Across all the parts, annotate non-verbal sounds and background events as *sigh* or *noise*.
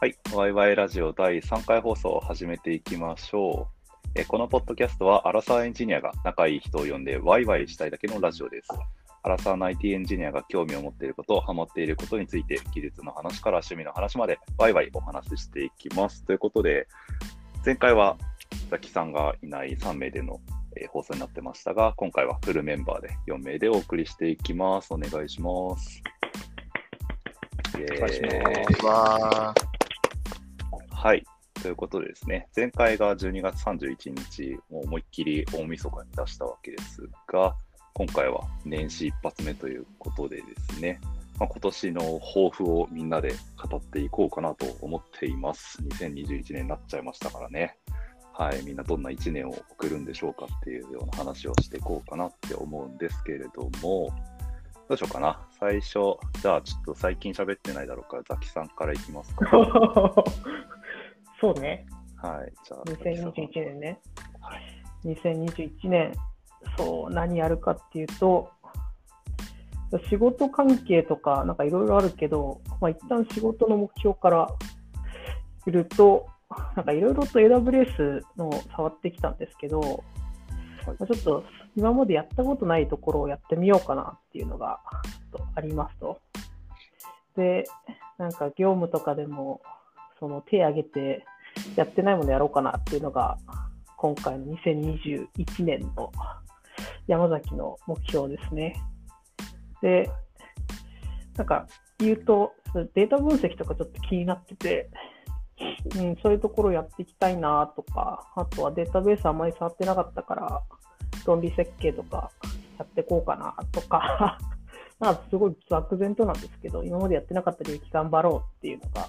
はい、ワイワイラジオ第3回放送を始めていきましょう。えこのポッドキャストは、アラサーエンジニアが仲いい人を呼んでワイワイしたいだけのラジオです。アラサーの IT エンジニアが興味を持っていること、ハマっていることについて、技術の話から趣味の話まで、ワイワイお話ししていきます。ということで、前回はザキさんがいない3名での、えー放送になってましたが、今回はフルメンバーで4名でお送りしていきます。お願いします。お願いします。はい。ということでですね、前回が12月31日、もう思いっきり大晦日に出したわけですが、今回は年始一発目ということでですね、まあ、今年の抱負をみんなで語っていこうかなと思っています。2021年になっちゃいましたからね。はい、みんなどんな1年を送るんでしょうかっていうような話をしていこうかなって思うんですけれども、どうしようかな。最初、じゃあちょっと最近喋ってないだろうから、ザキさんからいきますか。*laughs* そうね、はい、じゃあ。ザキさん2021年ね。はい2021年、そう、何やるかっていうと、仕事関係とか、なんかいろいろあるけど、まあ、一旦仕事の目標からいると、なんかいろいろと AWS の触ってきたんですけど、まあちょっと今までやったことないところをやってみようかなっていうのがありますと。で、なんか業務とかでも、その手挙げてやってないものやろうかなっていうのが、今回の2021年の山崎の目標ですね。で、なんか言うと、データ分析とかちょっと気になってて、うん、そういうところやっていきたいなとか、あとはデータベースあんまり触ってなかったから、論理設計とかやっていこうかなとか、*laughs* まあすごい漠然となんですけど、今までやってなかった領域頑張ろうっていうのが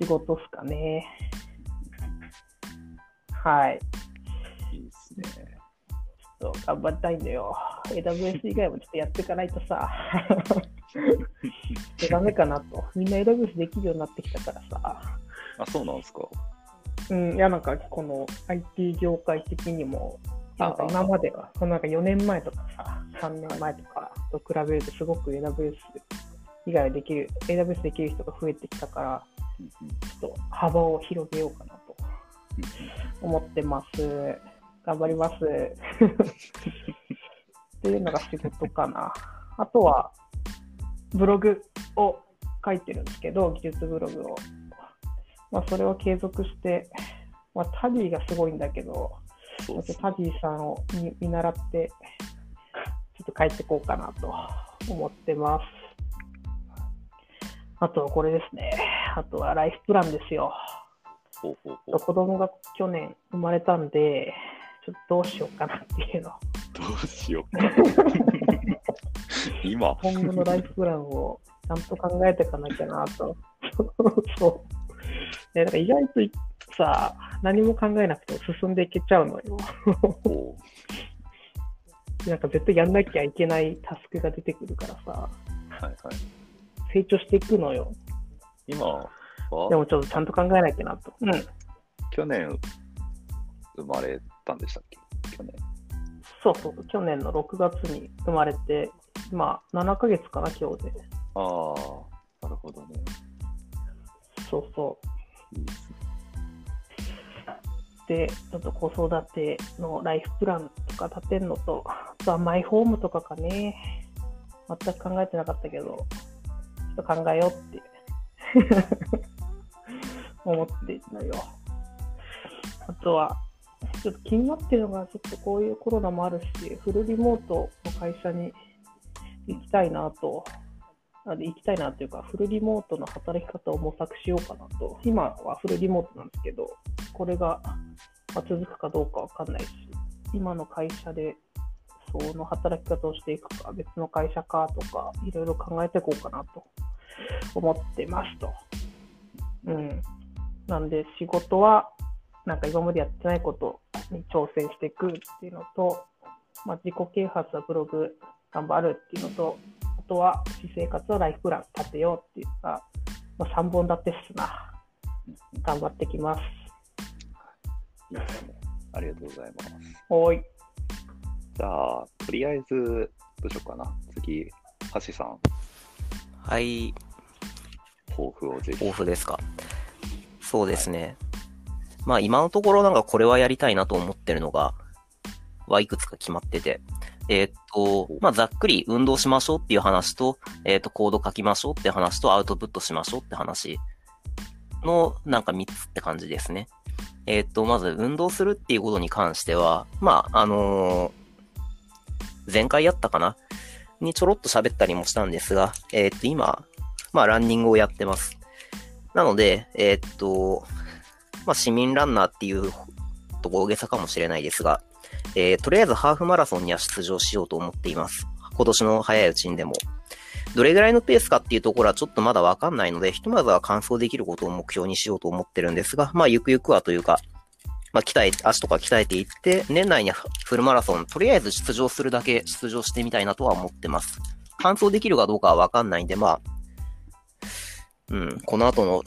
仕事っすかね。はい。いいですね。ちょっと頑張りたいんだよ。AWS 以外もちょっとやっていかないとさ、*laughs* ダメかなと。みんな AWS できるようになってきたからさ。あ、そうなんですか。うん、いや、なんかこの IT 業界的にも、なんか今までは、このなんか4年前とかさ、3年前とかと比べるとすごく AWS 以外できる、AWS できる人が増えてきたから、ちょっと幅を広げようかなと思ってます。頑張ります。*laughs* っていうのが仕事かな。あとは、ブログを書いてるんですけど、技術ブログを。まあ、それを継続して、まあ、タディがすごいんだけど、ねタディさんを見見習って、ちょっと書いていこうかなと思ってます。あとはこれですね。あとはライフプランですよ。ほうほうほう子供が去年生まれたんで、ちょっとどうしようかなっていうの。どうしようか。今、今後のライフプランをちゃんと考えていかなきゃなと。そう。ね、なんか意外といさ、何も考えなくても進んでいけちゃうのよ。ほなんか絶対やんなきゃいけないタスクが出てくるからさ、うはいはい。成長していくのよ。今は、でもちょっとちゃんと考えなきゃなと。うん。去年生まれたんでしたっけ？去年。そうそう。去年の6月に生まれて、まあ7ヶ月かな、今日で。ああ、なるほどね。そうそいいですね。う。で、ちょっと子育てのライフプランとか立てるのと、あとはマイホームとかかね。全く考えてなかったけど、ちょっと考えようって *laughs* 思ってるのよ。あとは、ちょっと気になってるのが、ちょっとこういうコロナもあるし、フルリモートの会社に行きたいなと、あで行きたいなというか、フルリモートの働き方を模索しようかなと、今はフルリモートなんですけど、これが続くかどうかわかんないし、今の会社でその働き方をしていくか、別の会社かとか、いろいろ考えていこうかなと。思ってますと。うん。なんで仕事は、なんか今までやってないことに挑戦していくっていうのと、まあ、自己啓発はブログ頑張るっていうのと、あとは私生活はライフプラン立てようっていうか、まあ、3本立てっすな。頑張ってきます。いいですね。ありがとうございます。おーい。じゃあ、とりあえず、どうしようかな。次、橋さん。はい。抱負をぜひ。抱負ですか。そうですね。まあ今のところなんかこれはやりたいなと思ってるのが、はいくつか決まってて。えーっと、まあざっくり運動しましょうっていう話と、えーっと、コード書きましょうって話と、アウトプットしましょうって話のなんか3つって感じですね。えーっと、まず運動するっていうことに関しては、まあ、あのー前回やったかなにちょろっと喋ったりもしたんですが、えーっと、今、まあ、ランニングをやってます。なので、えーっと、まあ、市民ランナーっていうと大げさかもしれないですが、えーとりあえずハーフマラソンには出場しようと思っています。今年の早いうちにでも。どれぐらいのペースかっていうところはちょっとまだわかんないので、ひとまずは完走できることを目標にしようと思ってるんですが、まあ、ゆくゆくはというか、まあ、鍛え、足とか鍛えていって、年内にフルマラソン、とりあえず出場するだけ出場してみたいなとは思ってます。完走できるかどうかはわかんないんで、まあ、うん、この後の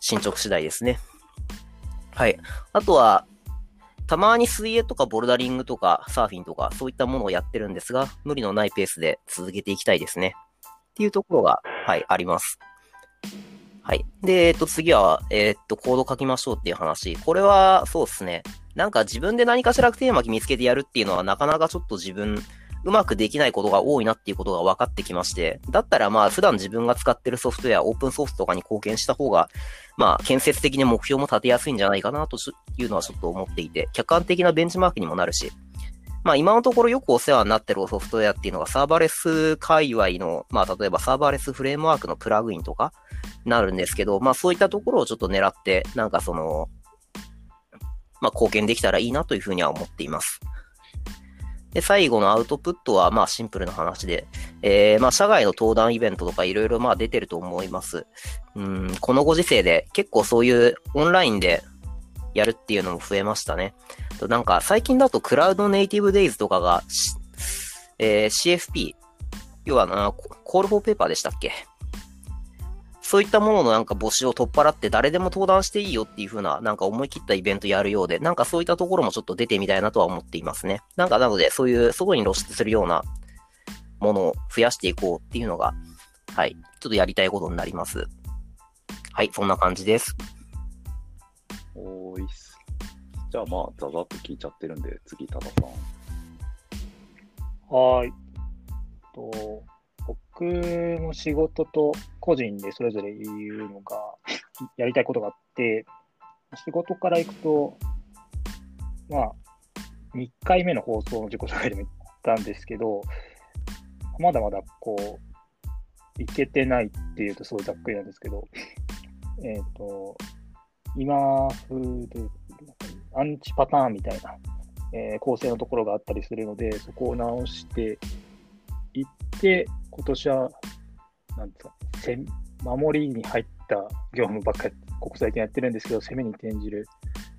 進捗次第ですね。はい。あとは、たまに水泳とかボルダリングとかサーフィンとかそういったものをやってるんですが、無理のないペースで続けていきたいですね。っていうところが、はい、あります。はい。で、えっと、次は、えっと、コード書きましょうっていう話。これは、そうですね。なんか自分で何かしらテーマ見つけてやるっていうのはなかなかちょっと自分、うまくできないことが多いなっていうことが分かってきまして、だったらまあ普段自分が使ってるソフトウェア、オープンソースとかに貢献した方が、まあ建設的に目標も立てやすいんじゃないかなというのはちょっと思っていて、客観的なベンチマークにもなるし、まあ今のところよくお世話になってるソフトウェアっていうのがサーバーレス界隈の、まあ例えばサーバーレスフレームワークのプラグインとかなるんですけど、まあそういったところをちょっと狙って、なんかその、まあ貢献できたらいいなというふうには思っています。で、最後のアウトプットは、まあシンプルな話で、えー、まあ社外の登壇イベントとかいろいろまあ出てると思います。うん、このご時世で結構そういうオンラインでやるっていうのも増えましたね。となんか最近だとクラウドネイティブデイズとかが、えー CFP、要はな、コールフォーペーパーでしたっけ？そういったもののなんか募集を取っ払って誰でも登壇していいよっていう風ななんか思い切ったイベントやるようで、なんかそういったところもちょっと出てみたいなとは思っていますね。なんかなのでそういう外に露出するようなものを増やしていこうっていうのが、はい、ちょっとやりたいことになります。はい、そんな感じです。おいっす。じゃあまあ、ざざっと聞いちゃってるんで、次、多田さん。はい。と僕の仕事と個人でそれぞれ言うのが、やりたいことがあって、仕事から行くと、まあ、2回目の放送の自己紹介でも言ったんですけど、まだまだこう、いけてないっていうとすごいざっくりなんですけど、えっ、と、今風で、アンチパターンみたいな、えー構成のところがあったりするので、そこを直していって、今年は、なんですか、守りに入った業務ばっかり、ここ最近やってるんですけど、攻めに転じる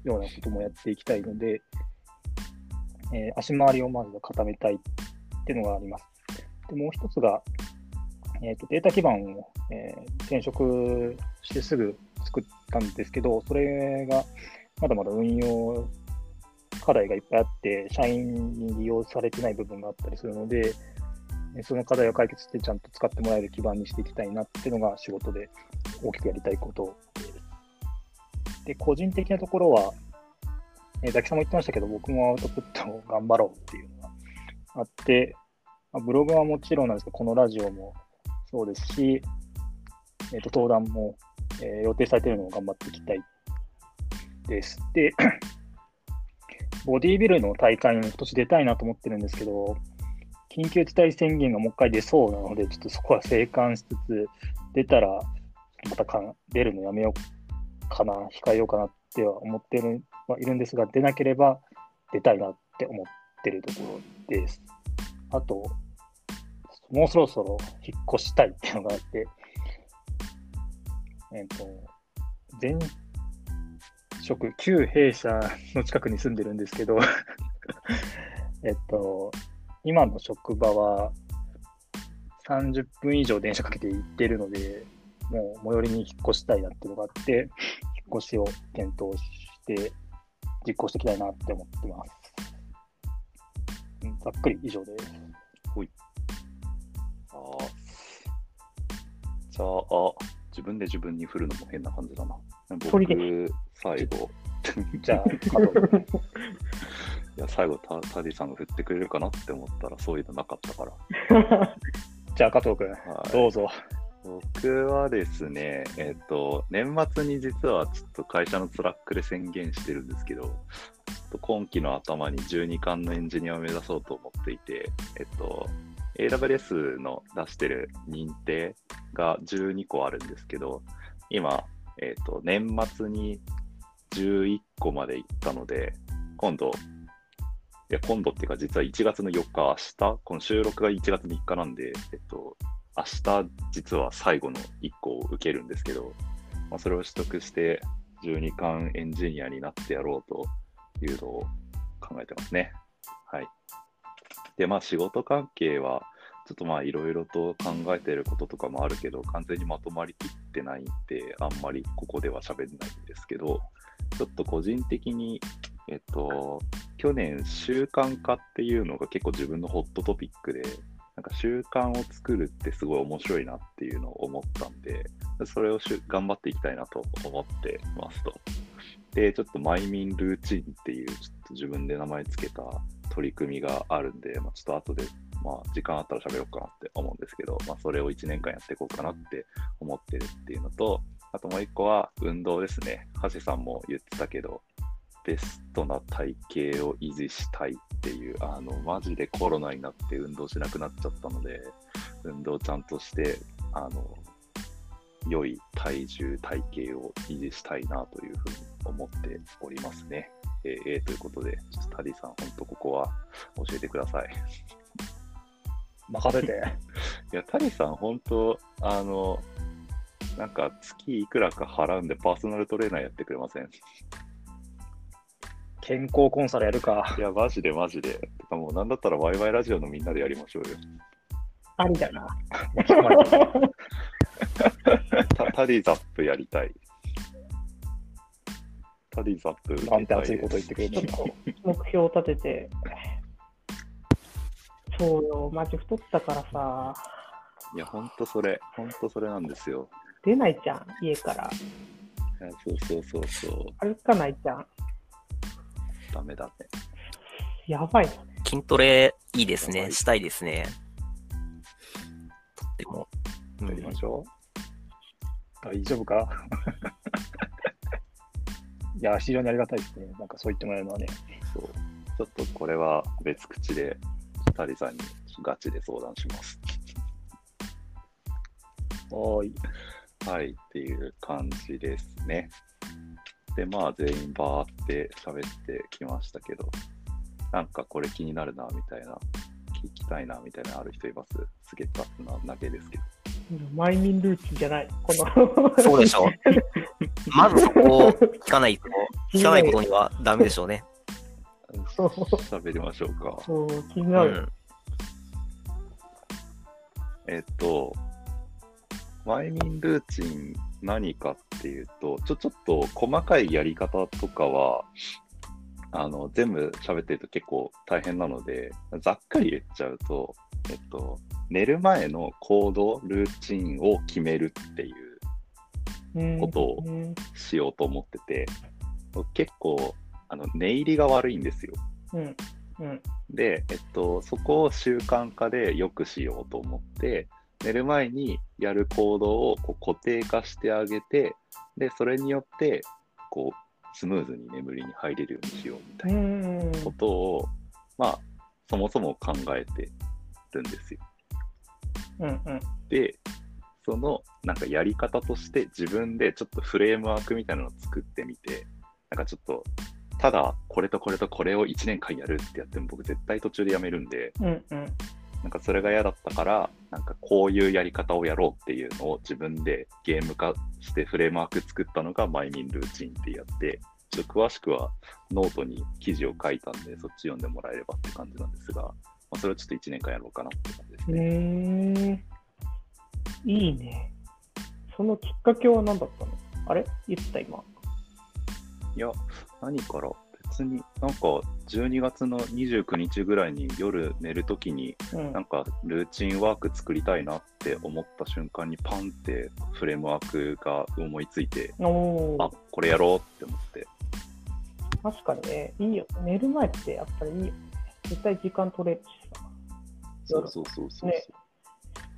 ようなこともやっていきたいので、えー足回りをまず固めたいっていうのがあります。でもう一つが、えーと、データ基盤を、えー転職してすぐ作ったんですけど、それがまだまだ運用課題がいっぱいあって、社員に利用されてない部分があったりするので、その課題を解決してちゃんと使ってもらえる基盤にしていきたいなっていうのが仕事で大きくやりたいことで。個人的なところは、えザキさんも言ってましたけど、僕もアウトプットを頑張ろうっていうのがあって、まブログはもちろんなんですけど、このラジオもそうですし、えっ、と、登壇も、えー予定されているのを頑張っていきたいです。で、*coughs* ボディービルの大会に今年出たいなと思ってるんですけど、緊急事態宣言がもう一回出そうなので、ちょっとそこは静観しつつ、出たら、またか出るのやめようかな、控えようかなっては思ってるはいるんですが、出なければ出たいなって思ってるところです。あと、もうそろそろ引っ越したいっていうのがあって、えっ、と、前職、旧弊社の近くに住んでるんですけど、*laughs* えっと、今の職場は30分以上電車かけて行ってるので、もう最寄りに引っ越したいなっていうのがあって、引っ越しを検討して実行していきたいなって思ってます。うんざっくり以上です。あーじゃあ、自分で自分に振るのも変な感じだな。僕、最後、*laughs* じゃあ、加藤君。いや、最後タ、タディさんが振ってくれるかなって思ったら、そういうのなかったから。*laughs* じゃあ、加藤君、はいどうぞ。僕はですね、えっと、年末に実はちょっと会社の Slack で宣言してるんですけど、ちょっと今期の頭に12冠のエンジニアを目指そうと思っていて、えっと、AWS の出してる認定が12個あるんですけど、今、えっと、年末に11個まで行ったので、今度、いや、今度っていうか、実は1月の4日、明日、この収録が1月3日なんで、えっと、明日、実は最後の1個を受けるんですけど、まあ、それを取得して、12巻エンジニアになってやろうというのを考えてますね。はい。で、まあ、仕事関係は、ちょっとまあ、いろいろと考えてることとかもあるけど、完全にまとまりきってないんで、あんまりここでは喋れないんですけど、ちょっと個人的に、えっと、去年、習慣化っていうのが結構自分のホットトピックで、なんか習慣を作るってすごい面白いなっていうのを思ったんで、それをしゅ頑張っていきたいなと思ってますと。で、ちょっとマイミンルーチンっていう、ちょっと自分で名前つけた取り組みがあるんで、まあ、ちょっと後で、まあ、時間あったら喋ろうかなって思うんですけど、まあ、それを1年間やっていこうかなって思ってるっていうのと、あともう一個は運動ですね。橋さんも言ってたけど、ベストな体型を維持したいっていう、あの、マジでコロナになって運動しなくなっちゃったので、運動ちゃんとして、あの、良い体重、体型を維持したいなというふうに思っておりますね。えーえーということで、ちょっとタディさん、本当ここは教えてください。任せて。*laughs* いや、タディさん、本当あの、なんか月いくらか払うんでパーソナルトレーナーやってくれません？健康コンサルやるかい。や、マジでマジで。てかもう、なんだったらワイワイラジオのみんなでやりましょうよ。ありだな。タタディザップやりたい。タディザップないんて熱いこと言ってくれるんだ。目標を立てて。そうよ、マジ太ったからさ、いや、ほんとそれ。ほんとそれなんですよ。出ないじゃん、家から。いやそうそうそうそう。歩かないじゃん。ダメだね。やばい。筋トレいいですね。したいですね。とっても。うんやりましょ大丈夫か？*laughs* いや、非常にありがたいですね。なんかそう言ってもらえるのはね。う。そう。ちょっとこれは別口で、タディさんにガチで相談します。おーい。はい、っていう感じですね。で、まあ、全員バーって喋ってきましたけど、なんかこれ気になるな、みたいな、聞きたいな、みたいなのある人います？すげえ雑なだけですけど。マイミンルーチンじゃない。このそうでしょう。*laughs* まずそこを聞かないと、聞かないことにはダメでしょうね。そ *laughs* う喋りましょうか。そう、気にうなる。ん。えっと、マイミンルーチン何かっていうと、ちょ、ちょっと細かいやり方とかは、あの、全部喋ってると結構大変なので、ざっくり言っちゃうと、えっと、寝る前の行動、ルーチンを決めるっていううんことをうんしようと思ってて、結構、あの、寝入りが悪いんですよ。うん。うん。で、えっと、そこを習慣化で良くしようと思って、寝る前にやる行動をこう固定化してあげて、で、それによって、こう、スムーズに眠りに入れるようにしようみたういなんうん。ことを、まあ、そもそも考えてるんですよ。うん。で、そのなんかやり方として自分でちょっとフレームワークみたいなのを作ってみて、なんかちょっと、ただこれとこれとこれを1年間やるってやっても僕絶対途中でやめるんで、うん。うん。なんかそれが嫌だったから、なんかこういうやり方をやろうっていうのを自分でゲーム化してフレームワーク作ったのがマイミンルーチンってやって、ちょっと詳しくはノートに記事を書いたんで、そっち読んでもらえればって感じなんですが、まあ、それをちょっと1年間やろうかなって感じですうね。ーん。いいね。そのきっかけは何だったの？あれ？言ってた今。いや、何から別別になんか12月の29日ぐらいに夜寝るときにうんなんかルーチンワーク作りたいなって思った瞬間にパンってフレームワークが思いついて、あこれやろうって思って。確かにね、いいよ。寝る前ってやっぱりいいよね。絶対時間取れるしさ。そうそうそうそう。ね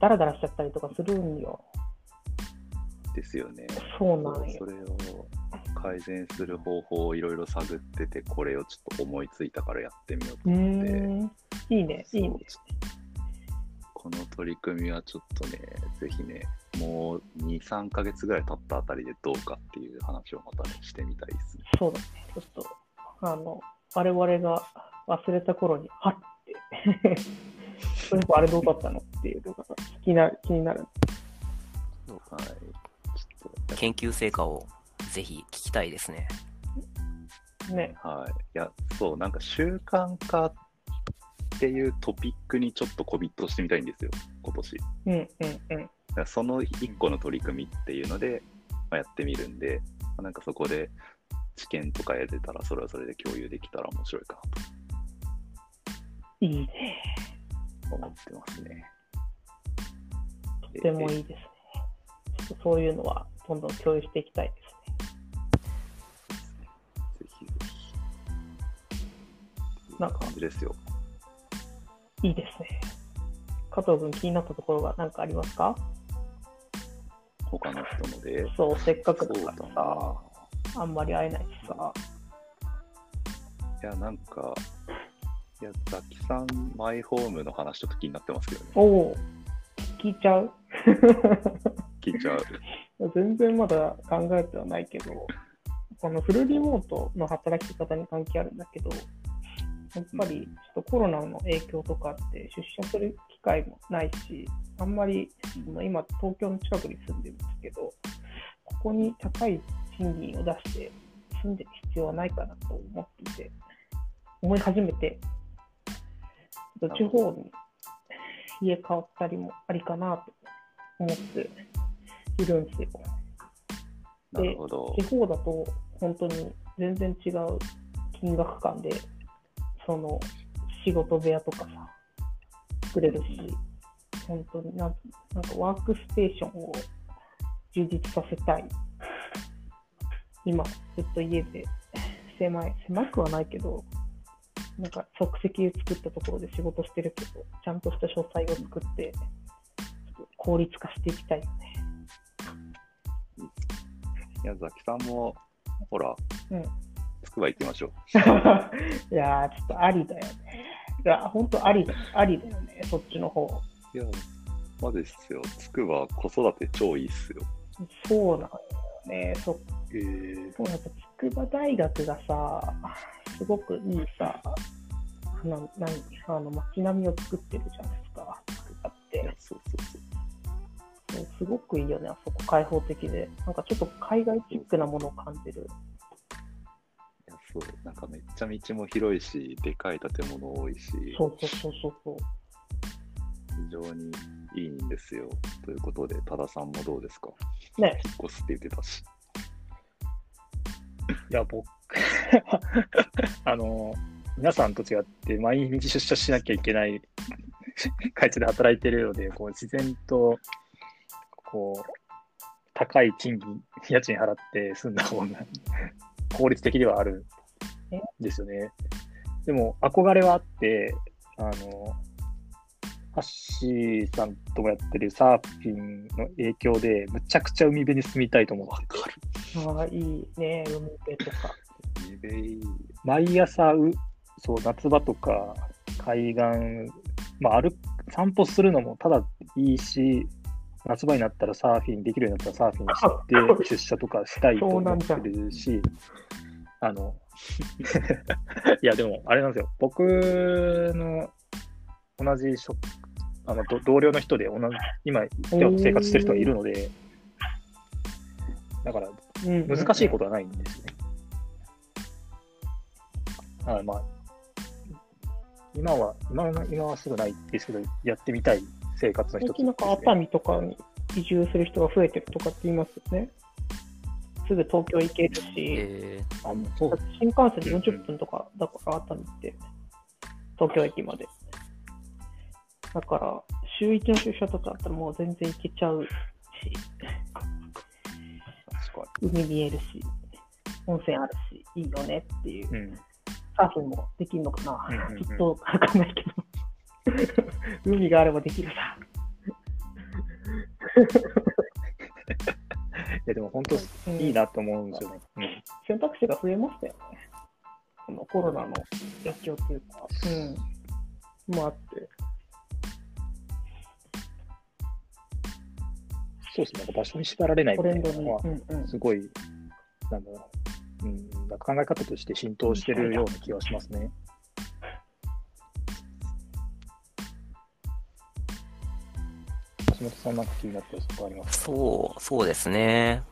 ダラダラしちゃったりとかするんよ。ですよね。そうなんよそ。れを改善する方法をいろいろ探ってて、これをちょっと思いついたからやってみようと思って。ん。いいね、いいねこの取り組みはちょっとね、ぜひね、もう2、3ヶ月ぐらい経ったあたりでどうかっていう話をまたね、してみたいですね。そうだね。ちょっと、あの、我々が忘れた頃に、はって。*laughs* それあれどうだったのっていうのが気になる。気になる。はい。ちょっと、研究成果をぜひ聞きたいですね。ね。はい。いや、そう、なんか習慣化っていうトピックにちょっとコミットしてみたいんですよ、今年。だうんうんうん。からその1個の取り組みっていうので、まあ、やってみるんで、まあなんかそこで知見とか得てたら、それはそれで共有できたら面白いかいいね。なと思ってますね。とてもいいですね。ちょっとそういうのはどんどん共有していきたいですな感じですよ。いいですね。加藤君気になったところが何かありますか？他の人ので。そう、せっかくだだからなさ、。あんまり会えないしさ。いや、なんか、いや、ザキさん、マイホームの話ちょっと気になってますけどね。おお、聞いちゃう？*laughs* 聞いちゃう。全然まだ考えてはないけど、このフルリモートの働き方に関係あるんだけど、やっぱりちょっとコロナの影響とかあって出社する機会もないし、あんまり今東京の近くに住んでるんですけど、ここに高い賃金を出して住んでる必要はないかなと思っていて、思い始めて、地方に家買ったりもありかなと思っているんですよ。なるほど地。方だと本当に全然違う金額感で、その仕事部屋とかさ、作れるし、本当になんなんかワークステーションを充実させたい。*laughs* 今、ずっと家で狭い、狭くはないけど、なんか即席作ったところで仕事してるけど、ちゃんとした書斎を作って、効率化していきたいよね。いや、ザキさんも、ほら、うんつくば行きましょう。*laughs* いやー、ちょっとありだよね。いや、本当ありだ、ありだよね、そっちの方。いや、マジっすよ。つくば子育て超いいっすよ。そうなんだよね。そえー、そうやっぱ筑波大学がさ、すごくいいさ、あの何あの街並みを作ってるじゃないですか、筑波って。そうそうそう。そうすごくいいよね、あそこ開放的で。なんかちょっと海外チックなものを感じる。そうなんかめっちゃ道も広いし、でかい建物多いし、そうそうそうそうそう。非常にいいんですよ。ということで、多田さんもどうですか？ね、引っ越すって言ってたし。いや、僕、*laughs* あの、皆さんと違って、毎日出社しなきゃいけない会社で働いてるので、こう自然と、こう、高い賃金、家賃払って住んだ方が効率的ではあるんですよね。でも、憧れはあって、あの、ハッシーさんともやってるサーフィンの影響で、むちゃくちゃ海辺に住みたいと思って。て。ああ、いいね、海辺とか。イベイ毎朝う、そう、夏場とか、海岸、まあ、歩く散歩するのもただいいし、夏場になったらサーフィンできるようになったらサーフィンして、*laughs* 出社とかしたいと思ってるし、あの、*laughs* いや、でも、あれなんですよ、僕の同じ職あの同僚の人で同じ、今、生活してる人がいるので、だから、難しいことはないんですね。あまあ、今は、今は今はすぐないですけど、やってみたい生活の一つ、ね。なんか熱海とかに移住する人が増えてるとかって言いますよね。すぐ東京行けるし、えあ、もうそうだって新幹線で40分とかだから、熱海って、東京駅まで。だから、週1の出社とかあったらもう全然行けちゃうし、海見えるし、温泉あるし、いいよねっていう。うん。サーフィンもできるのかな、うんうんうんきっとわかんないけど。*laughs* 海があればできるさ。いや、でも本当うんいいなと思うんですよね。うん。選択肢が増えましたよね。このコロナの影響っていうか、うん。もあって。そうですね。場所に縛られない。みたいなのは。すごい、なんだろう。うん、考え方として浸透してるような気はしますね。橋本さんなんか気になったやつとかありますかそう、そうですね。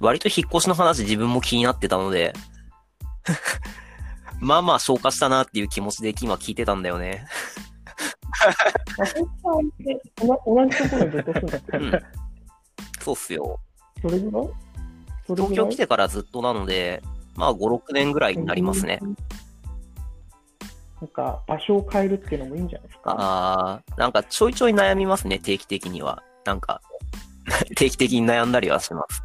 割と引っ越しの話自分も気になってたので、*laughs* まあまあ消化したなっていう気持ちで今聞いてたんだよね。松本さんって同同じところにずっと住んだってうん。そうっすよ。どれぐらい？どれぐらい？東京来てからずっとなので、まあ5、6年ぐらいになりますね。。なんか場所を変えるっていうのもいいんじゃないですか？あー、なんかちょいちょい悩みますね、定期的には。なんか、*laughs* 定期的に悩んだりはします。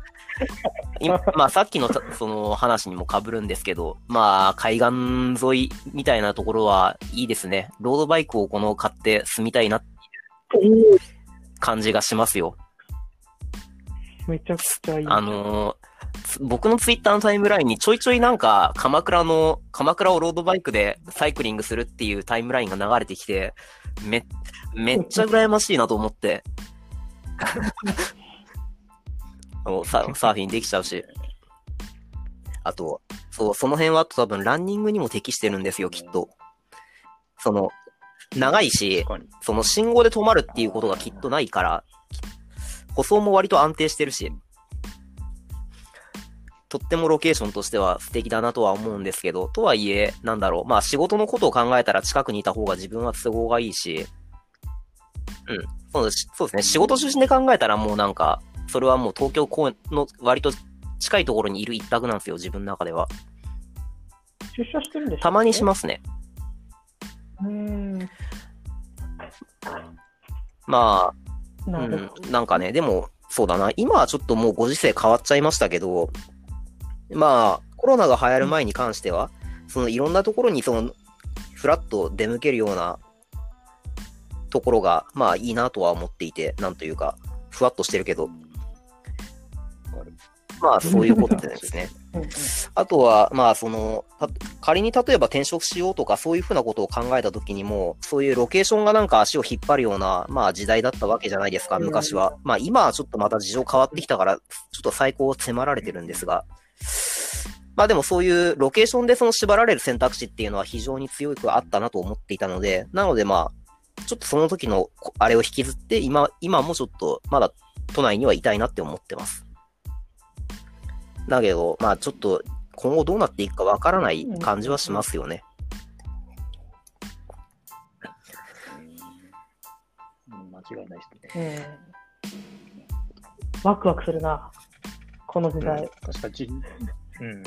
今 *laughs* まあさっきのたその話にも被るんですけど、まあ海岸沿いみたいなところはいいですね。ロードバイクをこの買って住みたいなって感じがしますよ。めちゃくちゃいい。あのーつ僕のツイッターのタイムラインにちょいちょいなんか鎌倉の、鎌倉をロードバイクでサイクリングするっていうタイムラインが流れてきて、め、めっちゃ羨ましいなと思って。*laughs* ササーフィンできちゃうし。あと、そう、その辺は多分ランニングにも適してるんですよ、きっと。その、長いし。その信号で止まるっていうことがきっとないから、舗装も割と安定してるし、とってもロケーションとしては素敵だなとは思うんですけど、とはいえ、なんだろう、まあ仕事のことを考えたら近くにいた方が自分は都合がいいし、うん、そうです。そうですね、仕事中心で考えたらもうなんか、それはもう東京公園の割と近いところにいる一択なんですよ、自分の中では。出社してるんでしょたまにしますね。うーん。まあ、うん、なんかね、でも、そうだな、今はちょっともうご時世変わっちゃいましたけど、まあ、コロナが流行る前に関しては、そのいろんなところにその、フラッと出向けるようなところが、まあいいなとは思っていて、なんというか、ふわっとしてるけど、まあそういうことですね。あとは、まあ、その、た仮に例えば転職しようとか、そういうふうなことを考えたときにも、そういうロケーションがなんか足を引っ張るような、まあ時代だったわけじゃないですか、うん昔は。まあ今はちょっとまた事情変わってきたから、ちょっと最高を迫られてるんですが、まあでもそういうロケーションでその縛られる選択肢っていうのは非常に強くあったなと思っていたので、なのでまあ、ちょっとその時のこあれを引きずって、今、今もちょっとまだ都内にはいたいなって思ってます。だけど、まあちょっと今後どうなっていくかわからない感じはしますよね。うん、間違いないですね。うん。ワクワクするな。この時代。確かにじ、うん。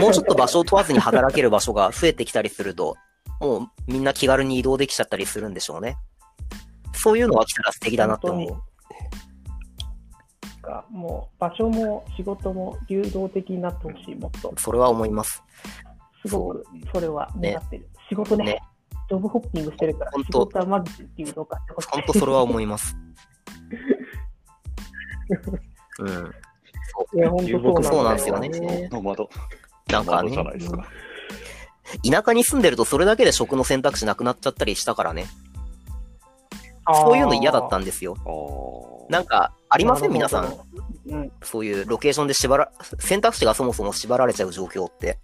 もうちょっと場所を問わずに働ける場所が増えてきたりすると、もうみんな気軽に移動できちゃったりするんでしょうね。そういうのが来たら素敵だなって思本う。がもう場所も仕事も流動的になってほしい、もっと。それは思います。すごくそれは願ってる。仕事ねねジョブホッピングしてるから、仕本当事はマジで流動化してほしい。本当それは思います。うん。いや、本当そうなんだそうなんですよね。ノマド。なんかノマドじゃないね、ですか。田舎に住んでるとそれだけで食の選択肢なくなっちゃったりしたからね。そういうの嫌だったんですよ。なんか、ありません？皆さん。。うん。そういうロケーションで縛ら、選択肢がそもそも縛られちゃう状況って。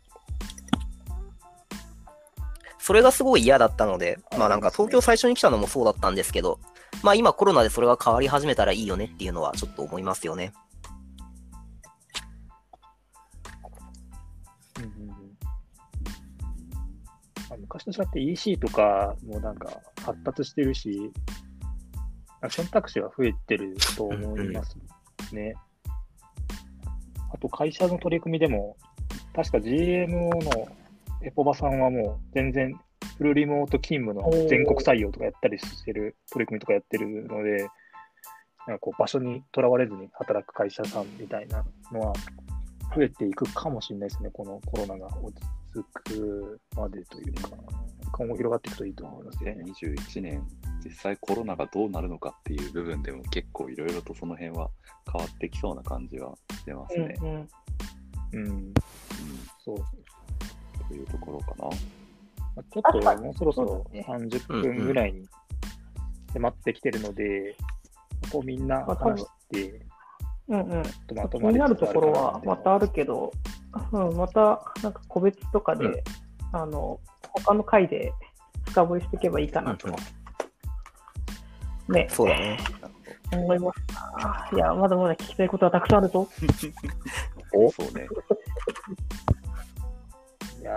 それがすごい嫌だったので、まあなんか東京最初に来たのもそうだったんですけど、まあ今コロナでそれが変わり始めたらいいよねっていうのはちょっと思いますよね。うんうんうんあ昔と違って EC とかもなんか発達してるし、選択肢は増えてると思いますね。あと会社の取り組みでも、確か GMO のエポバさんはもう全然フルリモート勤務の全国採用とかやったりしてる取り組みとかやってるので、なんかこう場所にとらわれずに働く会社さんみたいなのは増えていくかもしれないですね、このコロナが落ち着くまでというか、今後広がっていくといいと思いますね。2021年、実際コロナがどうなるのかっていう部分でも結構いろいろとその辺は変わってきそうな感じはしてますね。うんうんうん、うんそう。というところかな。まあちょっともうそろそろそうだ30分ぐらいに迫ってきてるので、ここみんな話して、うんうん。とまと気になるところはまたある。るけど、うん、またなんか個別とかで、うんあの他の回で深掘りしていけばいいかなと、ね、そうだね。思いますな。いや、まだまだ聞きたいことはたくさんあるぞ。*laughs* お？そうね。いや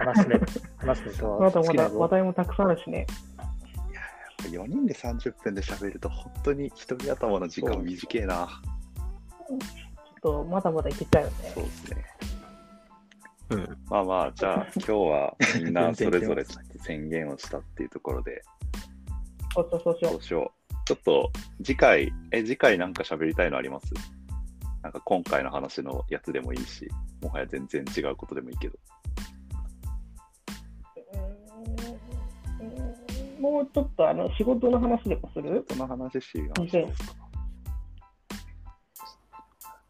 ー話すね、*laughs* 話すネタまはだまだ好きだぞ。話題もたくさんあるしね。4人で30分で喋ると本当に一人頭の時間短いな。ちょっとまだまだいけちゃうよね。そうですね。うん。まあまあ、じゃあ今日はみんな *laughs* それぞれ宣言をしたっていうところで、そうそうそうしよどうしよう。ちょっと次回、え、次回なんか喋りたいのあります？なんか今回の話のやつでもいいし、もはや全然違うことでもいいけど。もうちょっとあの仕事の話でもする？その話しま以前しょうか。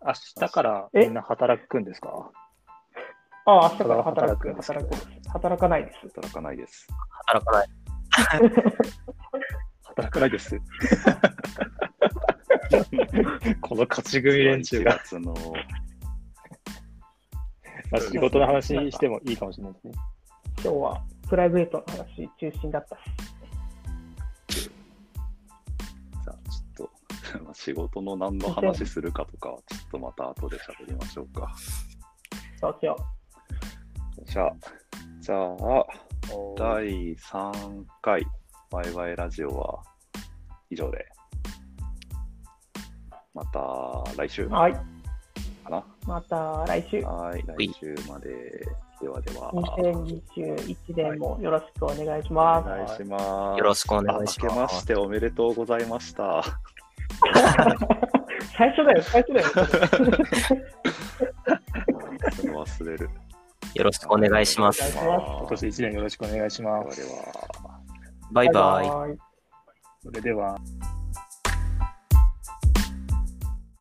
明日からえ？みんな働くんですか？ああ、明日から働く、働く働くです。働かないです。働かないです。働かない。*laughs* 働かないです。*laughs* この勝ち組連中1が、月の、まあ、仕事の話してもいいかもしれないですね。今日はプライベートの話中心だったし。じ *laughs* 仕事の何の話するかとかは、ちょっとまた後で喋りましょうか。そうしよじゃあ、じゃあ、第3回ワイワイラジオは以上で、また来週う。かはい。な？また来週。はい、来週まで。ではでは、2021年もよろしくお願いしおます。願いします。よろしくお願いあし明けまします。ておめでとうございました。最初だよ、最初だよ。忘れる。よろしくお願いします。今年1年よろしくお願いします。では。バイバイ。バイバイそれでは。